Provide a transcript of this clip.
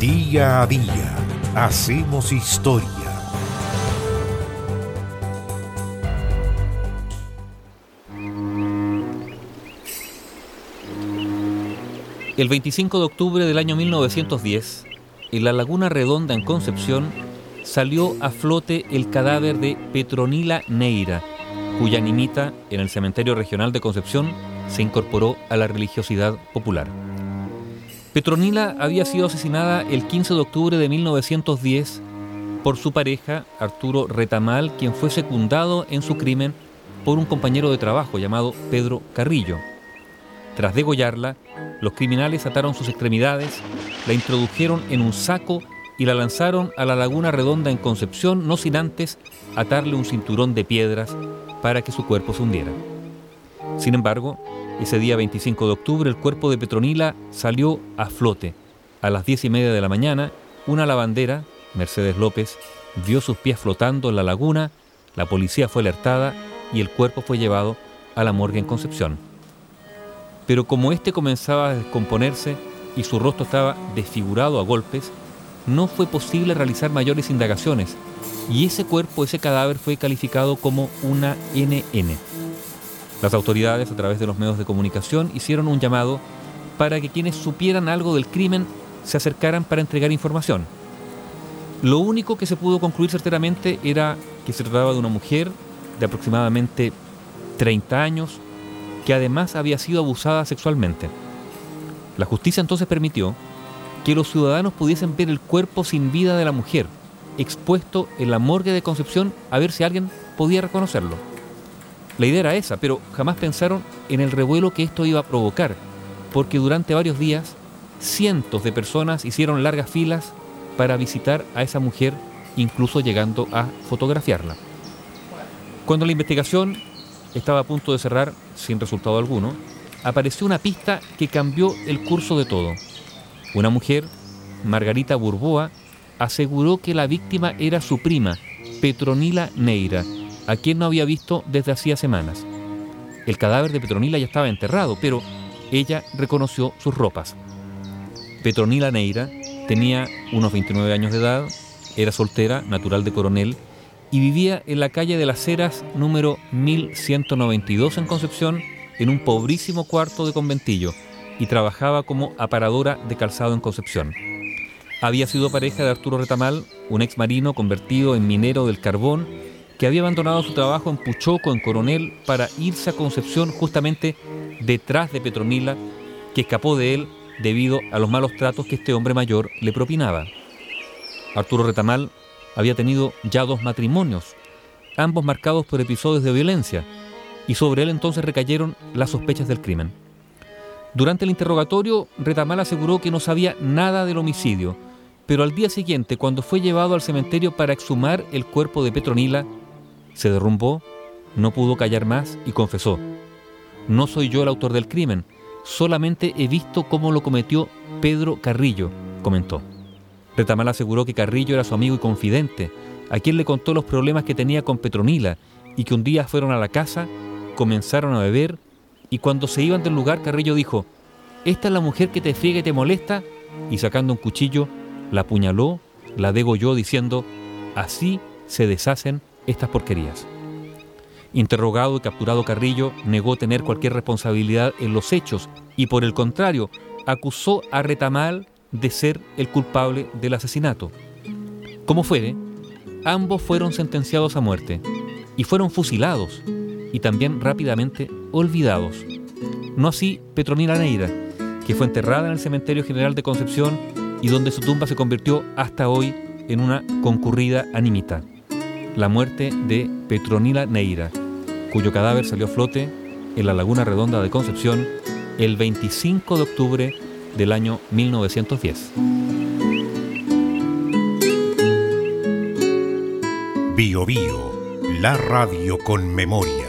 Día a día hacemos historia. El 25 de octubre del año 1910, en la Laguna Redonda en Concepción, salió a flote el cadáver de Petronila Neira, cuya nimita en el cementerio regional de Concepción se incorporó a la religiosidad popular. Petronila había sido asesinada el 15 de octubre de 1910 por su pareja, Arturo Retamal, quien fue secundado en su crimen por un compañero de trabajo llamado Pedro Carrillo. Tras degollarla, los criminales ataron sus extremidades, la introdujeron en un saco y la lanzaron a la laguna redonda en Concepción, no sin antes atarle un cinturón de piedras para que su cuerpo se hundiera. Sin embargo, ese día 25 de octubre el cuerpo de Petronila salió a flote. A las diez y media de la mañana, una lavandera, Mercedes López, vio sus pies flotando en la laguna, la policía fue alertada y el cuerpo fue llevado a la morgue en Concepción pero como éste comenzaba a descomponerse y su rostro estaba desfigurado a golpes, no fue posible realizar mayores indagaciones y ese cuerpo, ese cadáver fue calificado como una NN. Las autoridades, a través de los medios de comunicación, hicieron un llamado para que quienes supieran algo del crimen se acercaran para entregar información. Lo único que se pudo concluir certeramente era que se trataba de una mujer de aproximadamente 30 años, que además había sido abusada sexualmente. La justicia entonces permitió que los ciudadanos pudiesen ver el cuerpo sin vida de la mujer, expuesto en la morgue de Concepción a ver si alguien podía reconocerlo. La idea era esa, pero jamás pensaron en el revuelo que esto iba a provocar, porque durante varios días cientos de personas hicieron largas filas para visitar a esa mujer, incluso llegando a fotografiarla. Cuando la investigación estaba a punto de cerrar sin resultado alguno, apareció una pista que cambió el curso de todo. Una mujer, Margarita Burboa, aseguró que la víctima era su prima, Petronila Neira, a quien no había visto desde hacía semanas. El cadáver de Petronila ya estaba enterrado, pero ella reconoció sus ropas. Petronila Neira tenía unos 29 años de edad, era soltera, natural de Coronel, y vivía en la calle de las Heras número 1192 en Concepción, en un pobrísimo cuarto de conventillo, y trabajaba como aparadora de calzado en Concepción. Había sido pareja de Arturo Retamal, un ex marino convertido en minero del carbón, que había abandonado su trabajo en Puchoco, en Coronel, para irse a Concepción justamente detrás de Petronila, que escapó de él debido a los malos tratos que este hombre mayor le propinaba. Arturo Retamal había tenido ya dos matrimonios, ambos marcados por episodios de violencia, y sobre él entonces recayeron las sospechas del crimen. Durante el interrogatorio, Retamal aseguró que no sabía nada del homicidio, pero al día siguiente, cuando fue llevado al cementerio para exhumar el cuerpo de Petronila, se derrumbó, no pudo callar más y confesó, no soy yo el autor del crimen, solamente he visto cómo lo cometió Pedro Carrillo, comentó. Retamal aseguró que Carrillo era su amigo y confidente, a quien le contó los problemas que tenía con Petronila y que un día fueron a la casa, comenzaron a beber y cuando se iban del lugar Carrillo dijo, esta es la mujer que te friega y te molesta y sacando un cuchillo la apuñaló, la degolló diciendo, así se deshacen estas porquerías. Interrogado y capturado Carrillo negó tener cualquier responsabilidad en los hechos y por el contrario acusó a Retamal de ser el culpable del asesinato. Como fuere, ambos fueron sentenciados a muerte y fueron fusilados y también rápidamente olvidados. No así Petronila Neira, que fue enterrada en el Cementerio General de Concepción y donde su tumba se convirtió hasta hoy en una concurrida animita. La muerte de Petronila Neira, cuyo cadáver salió a flote en la Laguna Redonda de Concepción el 25 de octubre del año 1910. Bio Bio, la radio con memoria.